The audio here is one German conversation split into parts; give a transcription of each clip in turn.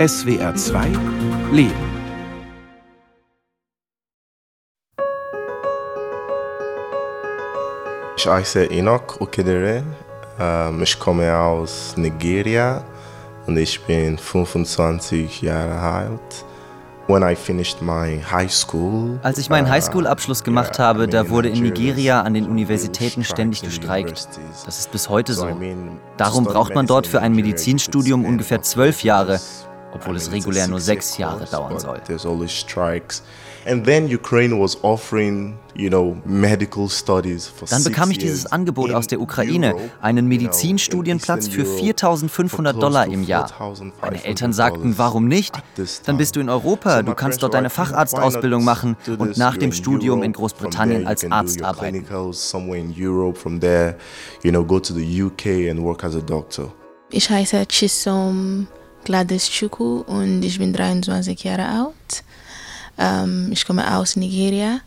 SWR 2 Leben. Ich heiße Enoch Okedere. Ähm, ich komme aus Nigeria und ich bin 25 Jahre alt. Als ich meinen uh, Highschool-Abschluss gemacht habe, da wurde in Nigeria an den Universitäten ständig gestreikt. Das ist bis heute so. Darum braucht man dort für ein Medizinstudium ungefähr zwölf Jahre, obwohl es regulär nur sechs Jahre dauern soll. And then Ukraine was offering, you know, medical studies for Dann bekam ich dieses Angebot aus der Ukraine, einen Medizinstudienplatz für 4.500 Dollar im Jahr. Meine Eltern sagten, warum nicht? Dann bist du in Europa, du kannst dort deine Facharztausbildung machen und nach dem Studium in Großbritannien als Arzt arbeiten. Ich heiße Chisom Gladys Chuku und ich bin 23 Jahre alt. Ähm, ich komme aus Nigeria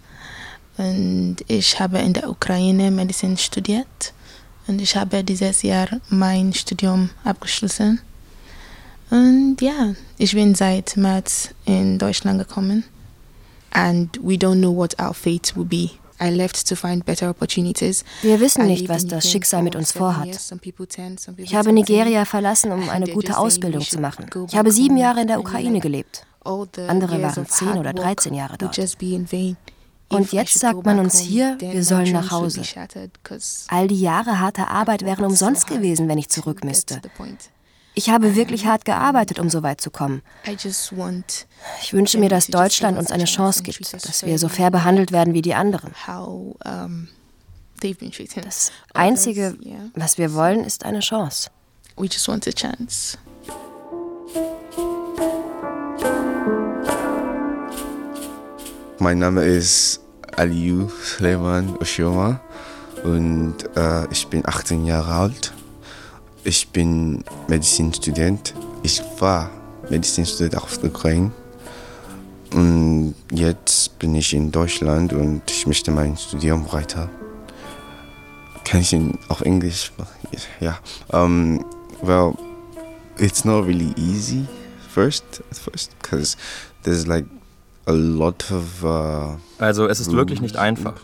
und ich habe in der Ukraine Medizin studiert und ich habe dieses Jahr mein Studium abgeschlossen. Und ja, ich bin seit März in Deutschland gekommen. And we don't know what our fate will be. Wir wissen nicht, was das Schicksal mit uns vorhat. Ich habe Nigeria verlassen, um eine gute Ausbildung zu machen. Ich habe sieben Jahre in der Ukraine gelebt. Andere waren 10 oder 13 Jahre dort. Und jetzt sagt man uns hier, wir sollen nach Hause. All die Jahre harter Arbeit wären umsonst gewesen, wenn ich zurück müsste. Ich habe wirklich hart gearbeitet, um so weit zu kommen. Ich wünsche mir, dass Deutschland uns eine Chance gibt, dass wir so fair behandelt werden wie die anderen. Das Einzige, was wir wollen, ist eine Chance. We just want a chance. Mein Name ist Aliou Suleiman Oshioma und äh, ich bin 18 Jahre alt. Ich bin Medizinstudent. Ich war Medizinstudent auf der Ukraine. Und jetzt bin ich in Deutschland und ich möchte mein Studium weiter. Kann ich in, auf Englisch Ja. Um, well, it's not really easy first at first because there's like Uh, also es ist wirklich nicht einfach.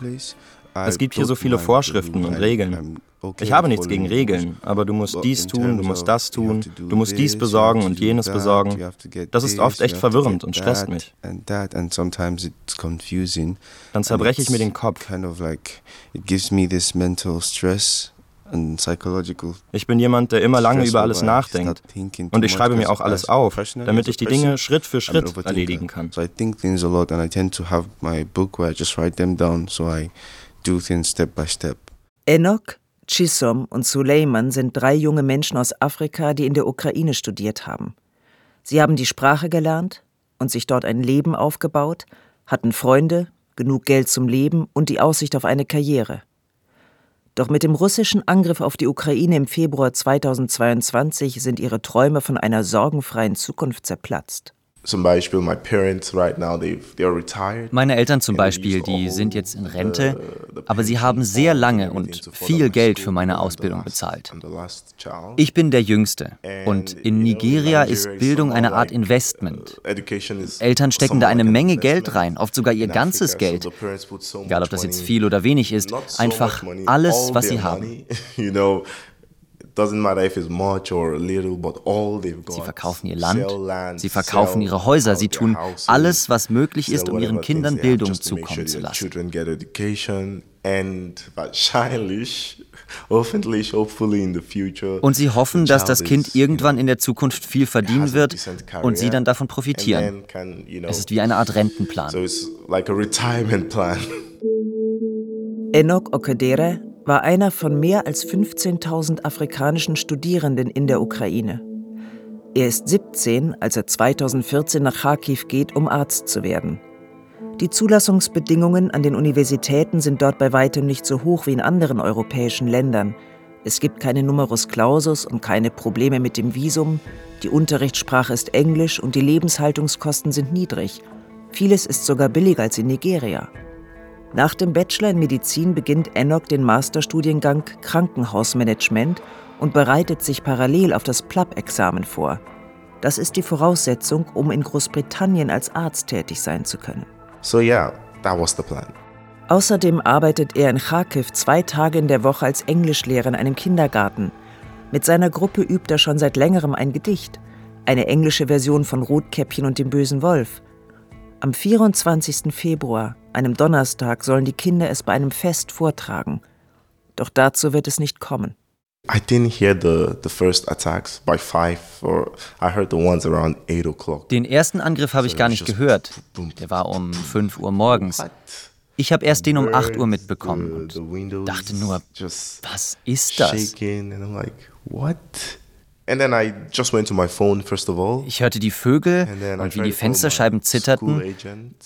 Es gibt hier so viele Vorschriften und Regeln. Ich habe nichts gegen Regeln, aber du musst dies tun, du musst das tun, du musst dies besorgen und jenes besorgen. Das ist oft echt verwirrend und stresst mich. Dann zerbreche ich mir den Kopf. Ich bin jemand, der immer lange über alles nachdenkt. Und ich schreibe mir auch alles auf, damit ich die Dinge Schritt für Schritt erledigen kann. Enoch, Chisom und Suleiman sind drei junge Menschen aus Afrika, die in der Ukraine studiert haben. Sie haben die Sprache gelernt und sich dort ein Leben aufgebaut, hatten Freunde, genug Geld zum Leben und die Aussicht auf eine Karriere. Doch mit dem russischen Angriff auf die Ukraine im Februar 2022 sind ihre Träume von einer sorgenfreien Zukunft zerplatzt. Meine Eltern zum Beispiel, die sind jetzt in Rente, aber sie haben sehr lange und viel Geld für meine Ausbildung bezahlt. Ich bin der Jüngste und in Nigeria ist Bildung eine Art Investment. Eltern stecken da eine Menge Geld rein, oft sogar ihr ganzes Geld. Egal, ob das jetzt viel oder wenig ist, einfach alles, was sie haben. Sie verkaufen ihr Land, sie verkaufen ihre Häuser, sie tun alles, was möglich ist, um ihren Kindern Bildung zukommen zu lassen. Und sie hoffen, dass das Kind irgendwann in der Zukunft viel verdienen wird und sie dann davon profitieren. Es ist wie eine Art Rentenplan. Enoch Okedere war einer von mehr als 15.000 afrikanischen Studierenden in der Ukraine. Er ist 17, als er 2014 nach Kharkiv geht, um Arzt zu werden. Die Zulassungsbedingungen an den Universitäten sind dort bei weitem nicht so hoch wie in anderen europäischen Ländern. Es gibt keine Numerus Clausus und keine Probleme mit dem Visum. Die Unterrichtssprache ist Englisch und die Lebenshaltungskosten sind niedrig. Vieles ist sogar billiger als in Nigeria. Nach dem Bachelor in Medizin beginnt Enoch den Masterstudiengang Krankenhausmanagement und bereitet sich parallel auf das PLAB-Examen vor. Das ist die Voraussetzung, um in Großbritannien als Arzt tätig sein zu können. So yeah, that was the plan. Außerdem arbeitet er in Kharkiv zwei Tage in der Woche als Englischlehrer in einem Kindergarten. Mit seiner Gruppe übt er schon seit längerem ein Gedicht, eine englische Version von Rotkäppchen und dem bösen Wolf. Am 24. Februar, einem Donnerstag, sollen die Kinder es bei einem Fest vortragen. Doch dazu wird es nicht kommen. I didn't hear the, the first attacks by five or I heard the ones around eight o'clock. Den ersten Angriff habe ich gar nicht gehört. Der war um 5 Uhr morgens. Ich habe erst den um 8 Uhr mitbekommen und dachte nur, was ist das? Ich hörte die Vögel und wie die Fensterscheiben zitterten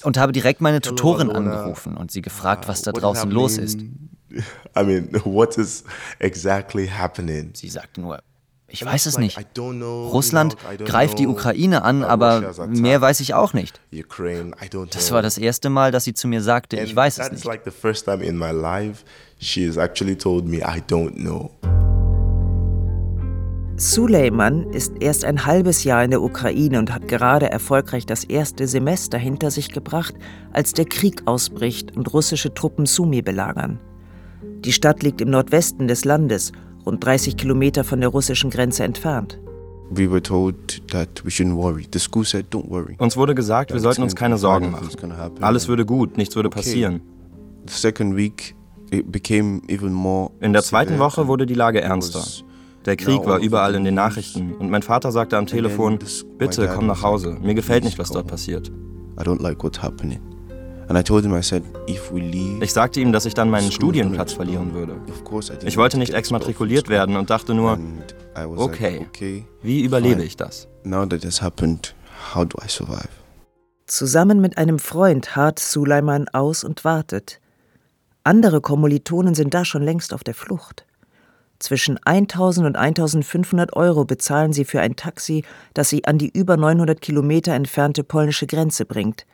und habe direkt meine Tutorin angerufen und sie gefragt, was da draußen los ist. I mean, what is exactly happening? Sie sagte nur, ich weiß es nicht. Russland greift die Ukraine an, aber mehr weiß ich auch nicht. Das war das erste Mal, dass sie zu mir sagte, ich weiß es nicht. Suleiman ist erst ein halbes Jahr in der Ukraine und hat gerade erfolgreich das erste Semester hinter sich gebracht, als der Krieg ausbricht und russische Truppen Sumi belagern. Die Stadt liegt im Nordwesten des Landes, rund 30 Kilometer von der russischen Grenze entfernt. Uns wurde gesagt, wir sollten uns keine Sorgen machen. Alles würde gut, nichts würde passieren. In der zweiten Woche wurde die Lage ernster. Der Krieg war überall in den Nachrichten und mein Vater sagte am Telefon, bitte komm nach Hause, mir gefällt nicht, was dort passiert. Ich sagte ihm, dass ich dann meinen Studienplatz verlieren würde. Ich wollte nicht exmatrikuliert werden und dachte nur, okay, wie überlebe ich das? Zusammen mit einem Freund harrt Suleiman aus und wartet. Andere Kommilitonen sind da schon längst auf der Flucht. Zwischen 1000 und 1500 Euro bezahlen sie für ein Taxi, das sie an die über 900 Kilometer entfernte polnische Grenze bringt.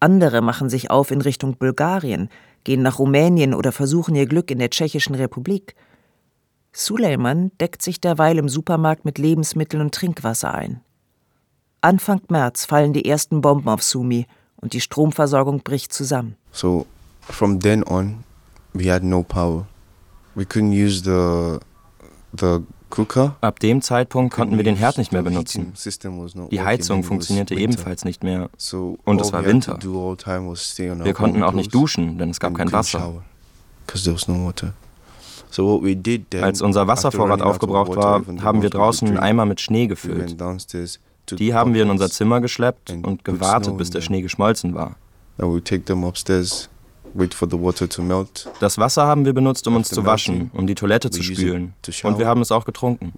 Andere machen sich auf in Richtung Bulgarien, gehen nach Rumänien oder versuchen ihr Glück in der Tschechischen Republik. Suleiman deckt sich derweil im Supermarkt mit Lebensmitteln und Trinkwasser ein. Anfang März fallen die ersten Bomben auf Sumi und die Stromversorgung bricht zusammen. So from then on we had no power. Ab dem Zeitpunkt konnten wir den Herd nicht mehr benutzen. Die Heizung funktionierte ebenfalls nicht mehr. Und es war Winter. Wir konnten auch nicht duschen, denn es gab kein Wasser. Als unser Wasservorrat aufgebraucht war, haben wir draußen Eimer mit Schnee gefüllt. Die haben wir in unser Zimmer geschleppt und gewartet, bis der Schnee geschmolzen war. Das Wasser haben wir benutzt, um uns zu waschen, um die Toilette zu spülen. Und wir haben es auch getrunken.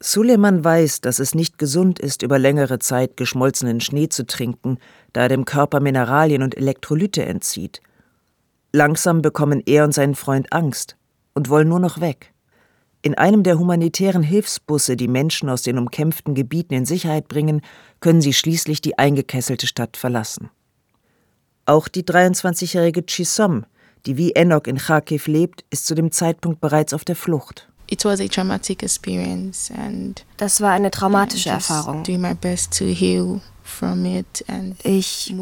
Suleiman weiß, dass es nicht gesund ist, über längere Zeit geschmolzenen Schnee zu trinken, da er dem Körper Mineralien und Elektrolyte entzieht. Langsam bekommen er und sein Freund Angst und wollen nur noch weg. In einem der humanitären Hilfsbusse, die Menschen aus den umkämpften Gebieten in Sicherheit bringen, können sie schließlich die eingekesselte Stadt verlassen. Auch die 23-jährige Chisom, die wie Enoch in Kharkiv lebt, ist zu dem Zeitpunkt bereits auf der Flucht. Das war eine traumatische Erfahrung. Ich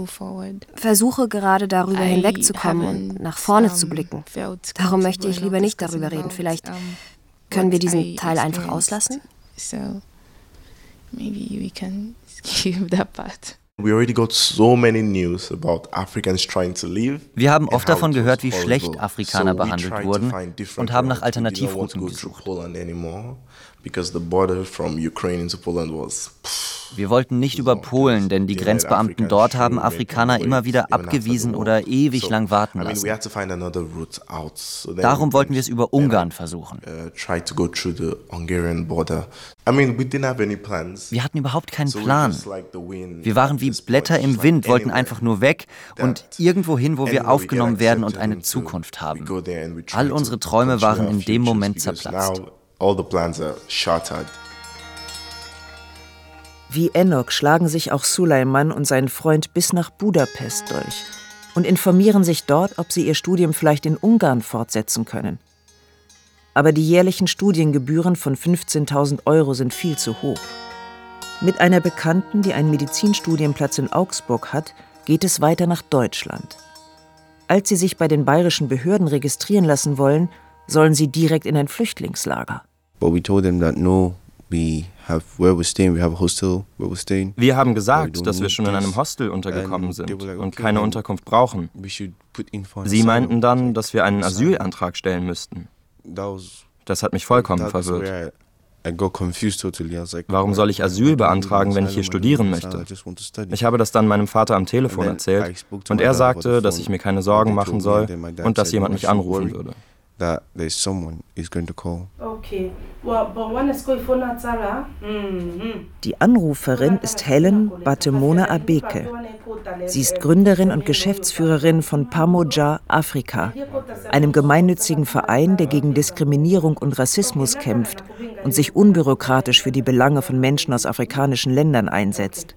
versuche gerade darüber hinwegzukommen und nach vorne zu blicken. Darum möchte ich lieber nicht darüber reden. Vielleicht können wir diesen Teil einfach auslassen? So, maybe we can skip that part. Wir haben oft davon gehört, wie schlecht Afrikaner behandelt wurden und haben nach Alternativrouten gesucht. Wir wollten nicht über Polen, denn die Grenzbeamten dort haben Afrikaner immer wieder abgewiesen oder ewig lang warten lassen. Darum wollten wir es über Ungarn versuchen. Uh, wir hatten überhaupt keinen Plan. Wir waren wie Blätter im Wind, wollten einfach nur weg und irgendwo hin, wo wir aufgenommen werden und eine Zukunft haben. All unsere Träume waren in dem Moment zerplatzt. All the plans are shattered. Wie Enoch schlagen sich auch Suleiman und sein Freund bis nach Budapest durch und informieren sich dort, ob sie ihr Studium vielleicht in Ungarn fortsetzen können. Aber die jährlichen Studiengebühren von 15.000 Euro sind viel zu hoch. Mit einer Bekannten, die einen Medizinstudienplatz in Augsburg hat, geht es weiter nach Deutschland. Als sie sich bei den bayerischen Behörden registrieren lassen wollen, sollen sie direkt in ein Flüchtlingslager. But we told them that no, we have where we're staying, we have a hostel where we're staying. Wir haben gesagt, dass wir schon in einem Hostel untergekommen sind und keine Unterkunft brauchen. Sie meinten dann, dass wir einen Asylantrag stellen müssten. Das hat mich vollkommen verwirrt. Warum soll ich Asyl beantragen, wenn ich hier studieren möchte? Ich habe das dann meinem Vater am Telefon erzählt und er sagte, dass ich mir keine Sorgen machen soll und dass jemand mich anrufen würde that there's someone is going to call. Okay. Die Anruferin ist Helen Batemona Abeke. Sie ist Gründerin und Geschäftsführerin von Pamoja Afrika, einem gemeinnützigen Verein, der gegen Diskriminierung und Rassismus kämpft und sich unbürokratisch für die Belange von Menschen aus afrikanischen Ländern einsetzt.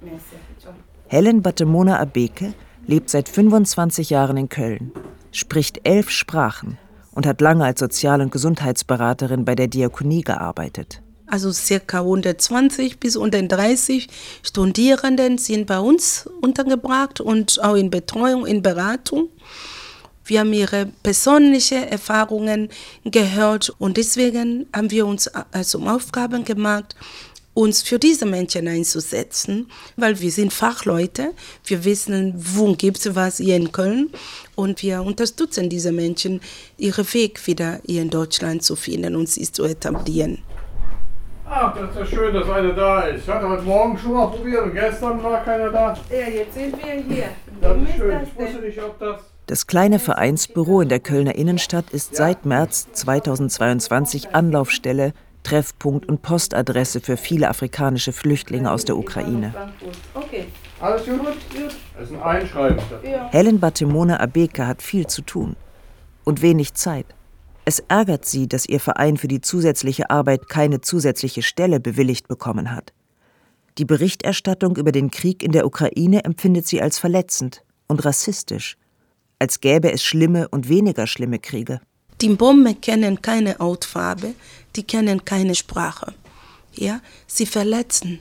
Helen Batemona Abeke lebt seit 25 Jahren in Köln, spricht elf Sprachen und hat lange als Sozial- und Gesundheitsberaterin bei der Diakonie gearbeitet. Also circa 120 bis 130 Studierenden sind bei uns untergebracht und auch in Betreuung, in Beratung. Wir haben ihre persönlichen Erfahrungen gehört und deswegen haben wir uns also Aufgaben gemacht, uns für diese Menschen einzusetzen, weil wir sind Fachleute, wir wissen, wo gibt es was hier in Köln und wir unterstützen diese Menschen, ihren Weg wieder hier in Deutschland zu finden und sich zu etablieren. Ach, das ist ja schön, dass einer da ist. Ich hatte heute Morgen schon mal probiert und gestern war keiner da. Ja, jetzt sind wir hier. Das ist schön. Ich wusste nicht, ob das... Das kleine Vereinsbüro in der Kölner Innenstadt ist seit März 2022 Anlaufstelle Treffpunkt und Postadresse für viele afrikanische Flüchtlinge aus der Ukraine. Alles gut? Das ist ein Einschreiben. Helen Batemona Abeke hat viel zu tun und wenig Zeit. Es ärgert sie, dass ihr Verein für die zusätzliche Arbeit keine zusätzliche Stelle bewilligt bekommen hat. Die Berichterstattung über den Krieg in der Ukraine empfindet sie als verletzend und rassistisch, als gäbe es schlimme und weniger schlimme Kriege. Die Bomben kennen keine Hautfarbe, die kennen keine Sprache. Ja, sie verletzen.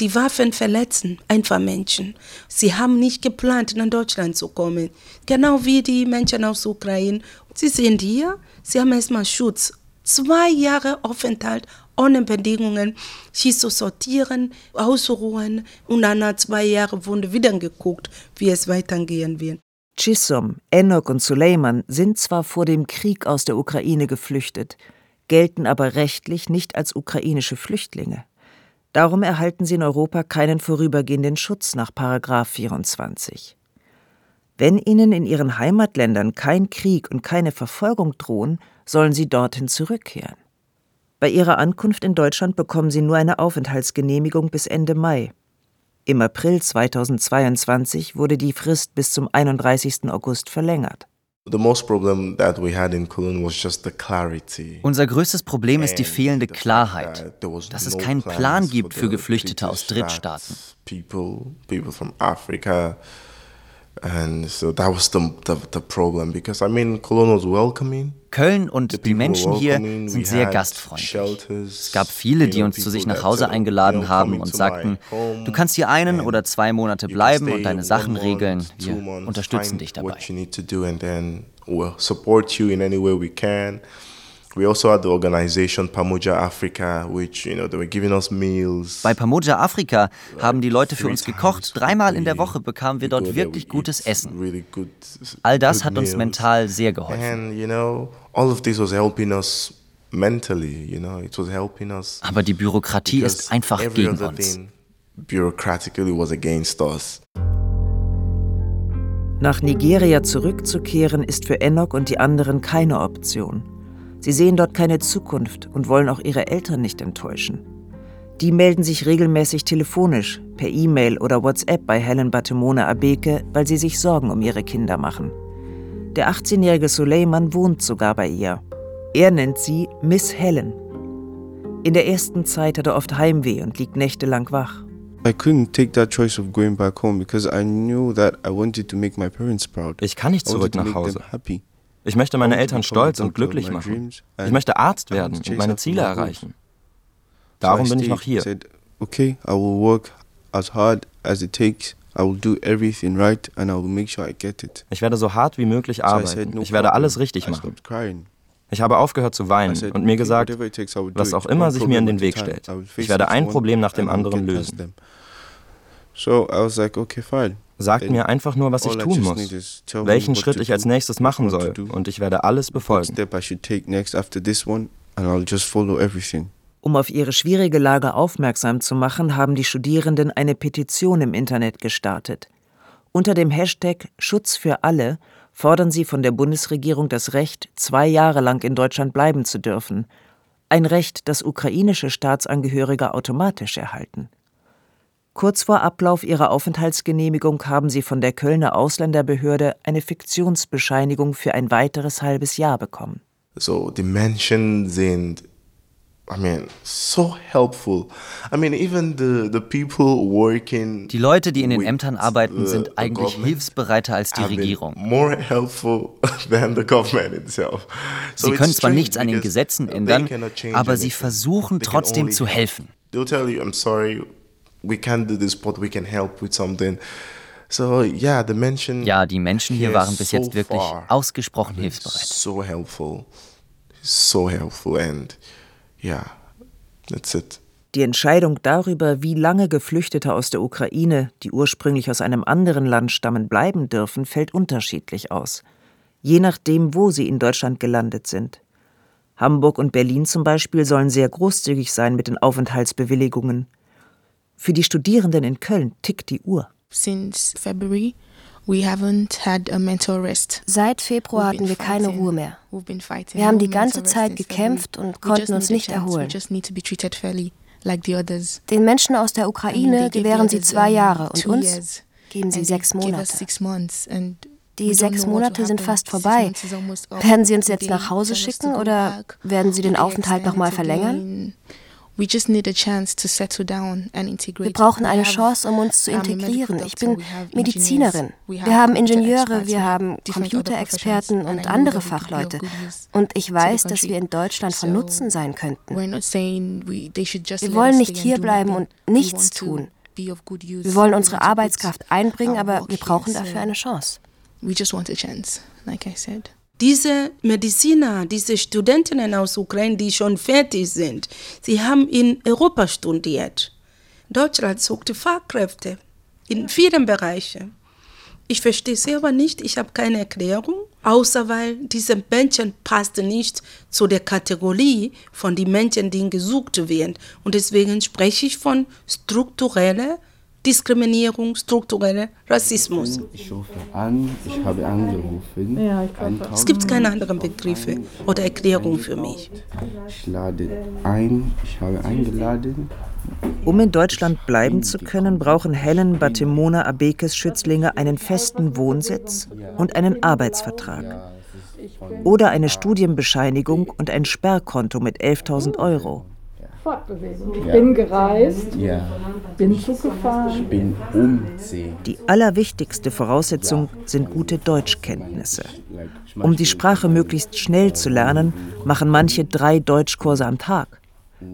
Die Waffen verletzen einfach Menschen. Sie haben nicht geplant, nach Deutschland zu kommen. Genau wie die Menschen aus Ukraine. Sie sind hier, sie haben erstmal Schutz. Zwei Jahre Aufenthalt ohne Bedingungen, sie zu sortieren, auszuruhen und dann nach zwei Jahren wurde wieder geguckt, wie es weitergehen wird. Chisom, Enoch und Suleiman sind zwar vor dem Krieg aus der Ukraine geflüchtet, gelten aber rechtlich nicht als ukrainische Flüchtlinge. Darum erhalten sie in Europa keinen vorübergehenden Schutz nach 24. Wenn ihnen in ihren Heimatländern kein Krieg und keine Verfolgung drohen, sollen sie dorthin zurückkehren. Bei ihrer Ankunft in Deutschland bekommen sie nur eine Aufenthaltsgenehmigung bis Ende Mai. Im April 2022 wurde die Frist bis zum 31. August verlängert. Unser größtes Problem ist die fehlende Klarheit, dass es keinen Plan gibt für Geflüchtete aus Drittstaaten. And so that was the, the, the problem because I mean Cologne was welcoming. Köln und die Menschen hier sind sehr gastfreundlich. Es gab viele, die uns zu sich nach Hause eingeladen haben und sagten, du kannst hier einen oder zwei Monate bleiben und deine Sachen regeln. Wir unterstützen dich dabei. We also had the organization Pamoja Africa, which, you know, they were giving us meals. Bei Pamoja Afrika haben die Leute für uns gekocht. Dreimal in der Woche bekamen wir dort wirklich gutes Essen. All das hat uns mental sehr geholfen. All of this was helping us mentally, you know, it was helping us. Aber die Bürokratie ist einfach gegen uns. Bureaucratically was against us. Nach Nigeria zurückzukehren ist für Enoch und die anderen keine Option. Sie sehen dort keine Zukunft und wollen auch ihre Eltern nicht enttäuschen. Die melden sich regelmäßig telefonisch, per E-Mail oder WhatsApp bei Helen Batemone Abeke, weil sie sich Sorgen um ihre Kinder machen. Der 18-jährige Suleiman wohnt sogar bei ihr. Er nennt sie Miss Helen. In der ersten Zeit hat er oft Heimweh und liegt nächtelang wach. Ich kann nicht zurück nach Hause. Ich möchte meine Eltern stolz und glücklich machen. Ich möchte Arzt werden und meine Ziele erreichen. Darum bin ich noch hier. Okay, I will work as hard as it takes. I will do everything right and I will make sure I get it. Ich werde so hart wie möglich arbeiten. Ich werde alles richtig machen. Ich habe aufgehört zu weinen und mir gesagt, was auch immer sich mir in den Weg stellt, ich werde ein Problem nach dem anderen lösen. Sagt mir einfach nur, was ich tun muss, welchen Schritt ich als nächstes machen soll, und ich werde alles befolgen. Um auf ihre schwierige Lage aufmerksam zu machen, haben die Studierenden eine Petition im Internet gestartet. Unter dem Hashtag Schutz für alle fordern sie von der Bundesregierung das Recht, zwei Jahre lang in Deutschland bleiben zu dürfen. Ein Recht, das ukrainische Staatsangehörige automatisch erhalten. Kurz vor Ablauf ihrer Aufenthaltsgenehmigung haben sie von der Kölner Ausländerbehörde eine Fiktionsbescheinigung für ein weiteres halbes Jahr bekommen. So, die Menschen sind I mean, so helpful. I mean, even the, the people working die Leute, die in den Ämtern arbeiten, sind eigentlich hilfsbereiter als die Regierung. More helpful than the government itself. Sie können zwar nichts an den Gesetzen ändern, aber sie versuchen trotzdem zu helfen. They'll tell you, I'm sorry, we can't do this, but we can help with something. So, yeah, the Menschen ja, die Menschen hier waren bis jetzt wirklich ausgesprochen hilfsbereit. So helpful, so helpful and yeah, that's it. Die Entscheidung darüber, wie lange Geflüchtete aus der Ukraine, die ursprünglich aus einem anderen Land stammen, bleiben dürfen, fällt unterschiedlich aus. Je nachdem, wo sie in Deutschland gelandet sind. Hamburg und Berlin zum Beispiel sollen sehr großzügig sein mit den Aufenthaltsbewilligungen. Für die Studierenden in Köln tickt die Uhr. Since February Seit Februar hatten wir keine Ruhe mehr. Wir haben die ganze Zeit gekämpft und konnten uns nicht erholen. Den Menschen aus der Ukraine gewähren sie zwei Jahre und uns geben sie sechs Monate. Die sechs Monate sind fast vorbei. Werden Sie uns jetzt nach Hause schicken oder werden Sie den Aufenthalt nochmal verlängern? Wir brauchen eine Chance, um uns zu integrieren. Ich bin Medizinerin. Wir haben Ingenieure, wir haben Computerexperten und andere Fachleute. Und ich weiß, dass wir in Deutschland von Nutzen sein könnten. Wir wollen nicht hierbleiben und nichts tun. Wir wollen unsere Arbeitskraft einbringen, aber wir brauchen dafür eine Chance. We just want a chance, like I said. Diese Mediziner, diese Studentinnen aus Ukraine, die schon fertig sind, sie haben in Europa studiert. Deutschland sucht Fachkräfte in vielen Bereichen. Ich verstehe es aber nicht, ich habe keine Erklärung, außer weil diese Menschen passten nicht zu der Kategorie von den Menschen, die gesucht werden. Und deswegen spreche ich von struktureller Diskriminierung, struktureller Rassismus. Ich rufe an, ich habe angerufen. Ja, es gibt keine anderen Begriffe oder Erklärungen für mich. Ich lade ein, ich habe eingeladen. Um in Deutschland bleiben zu können, brauchen Helen Batemona Abekes Schützlinge einen festen Wohnsitz und einen Arbeitsvertrag. Oder eine Studienbescheinigung und ein Sperrkonto mit 11.000 Euro. Fortbewegung. Ich ja. bin gereist, ja. bin Zug gefahren. Ich bin umziehen. Die allerwichtigste Voraussetzung sind gute Deutschkenntnisse. Um die Sprache möglichst schnell zu lernen, machen manche drei Deutschkurse am Tag.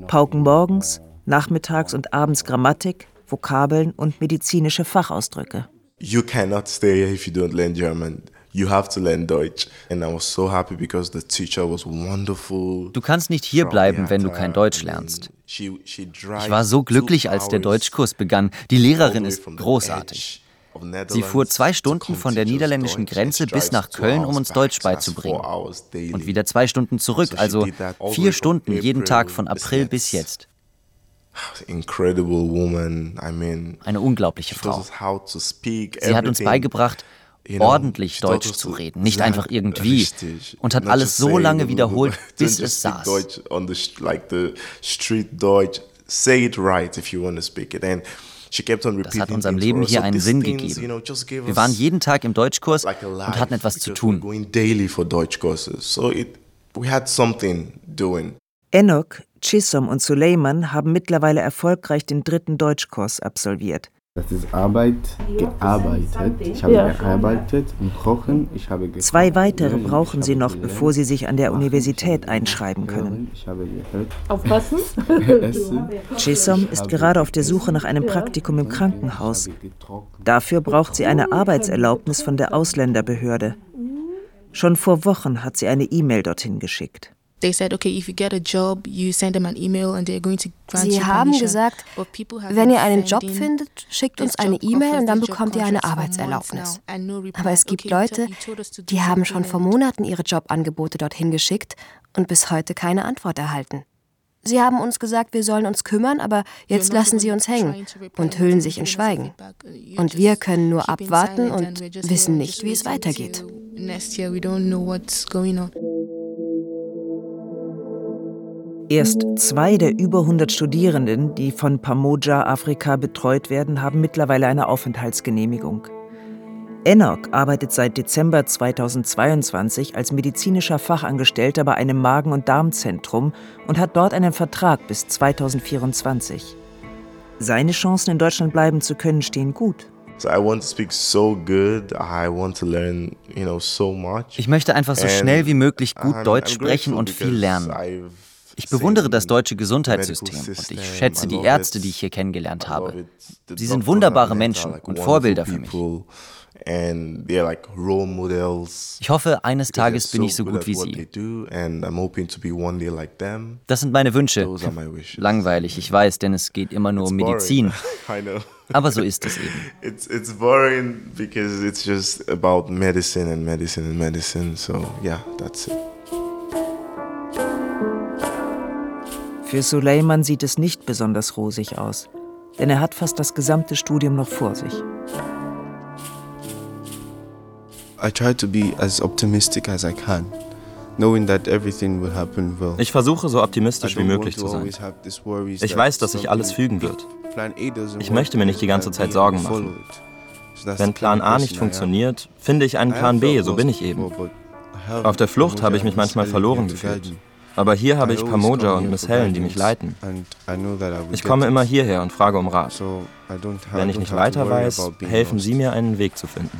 Pauken morgens, nachmittags und abends Grammatik, Vokabeln und medizinische Fachausdrücke. You cannot stay if you don't learn German you have to learn Deutsch. And I was so happy because the teacher was wonderful. Du kannst nicht hier bleiben, wenn du kein Deutsch lernst. Ich war so glücklich, als der Deutschkurs begann. Die Lehrerin ist großartig. Sie fuhr zwei Stunden von der niederländischen Grenze bis nach Köln, um uns Deutsch beizubringen. Und wieder zwei Stunden zurück, also vier Stunden jeden Tag von April bis jetzt. Eine unglaubliche Frau. Sie hat uns beigebracht, ordentlich Deutsch zu reden, nicht einfach irgendwie. Und hat alles so lange wiederholt, bis es saß. Das hat unserem Leben hier einen Sinn gegeben. Wir waren jeden Tag im Deutschkurs und hatten etwas zu tun. Enoch, Chisom und Suleiman haben mittlerweile erfolgreich den dritten Deutschkurs absolviert. Das ist Arbeit, gearbeitet. Ich habe ja. gearbeitet und kochen. Ich habe gekocht. Zwei weitere brauchen sie noch, bevor sie sich an der Universität einschreiben können. Ich habe gehört. Aufpassen? Chisom ist gerade auf der Suche nach einem Praktikum im Krankenhaus. Dafür braucht sie eine Arbeitserlaubnis von der Ausländerbehörde. Schon vor Wochen hat sie eine E-Mail dorthin geschickt. Sie haben gesagt, wenn ihr einen Job findet, schickt uns eine E-Mail und dann bekommt ihr eine Arbeitserlaubnis. Aber es gibt Leute, die haben schon vor Monaten ihre Jobangebote dorthin geschickt und bis heute keine Antwort erhalten. Sie haben uns gesagt, wir sollen uns kümmern, aber jetzt lassen sie uns hängen und hüllen sich in Schweigen. Und wir können nur abwarten und wissen nicht, wie es weitergeht. Erst zwei der über 100 Studierenden, die von Pamoja Afrika betreut werden, haben mittlerweile eine Aufenthaltsgenehmigung. Enoch arbeitet seit Dezember 2022 als medizinischer Fachangestellter bei einem Magen- und Darmzentrum und hat dort einen Vertrag bis 2024. Seine Chancen in Deutschland bleiben zu können stehen gut. Ich möchte einfach so schnell wie möglich gut Deutsch sprechen und viel lernen. Ich bewundere das deutsche Gesundheitssystem und ich schätze die Ärzte, die ich hier kennengelernt habe. Sie sind wunderbare Menschen und Vorbilder für mich. Ich hoffe, eines Tages bin ich so gut wie sie. Das sind meine Wünsche. Langweilig, ich weiß, denn es geht immer nur um Medizin. Aber so ist es eben. It's, it's boring because it's just about medicine and medicine and medicine. So yeah, that's it. Für Suleiman sieht es nicht besonders rosig aus, denn er hat fast das gesamte Studium noch vor sich. Ich versuche so optimistisch wie möglich zu sein. Ich weiß, dass sich alles fügen wird. Ich möchte mir nicht die ganze Zeit Sorgen machen. Wenn Plan A nicht funktioniert, finde ich einen Plan B, so bin ich eben. Auf der Flucht habe ich mich manchmal verloren gefühlt. Aber hier habe ich Pamoja und Miss Helen, die mich leiten. Ich komme immer hierher und frage um Rat. Wenn ich nicht weiter weiß, helfen sie mir, einen Weg zu finden.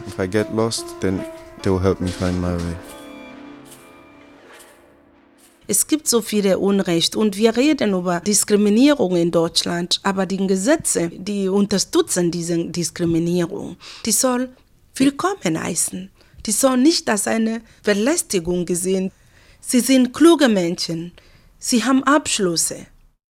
Es gibt so viele Unrecht und wir reden über Diskriminierung in Deutschland, aber die Gesetze, die unterstützen diese Diskriminierung, die soll willkommen heißen. Die soll nicht als eine Belästigung gesehen Sie sind kluge Menschen. Sie haben Abschlüsse.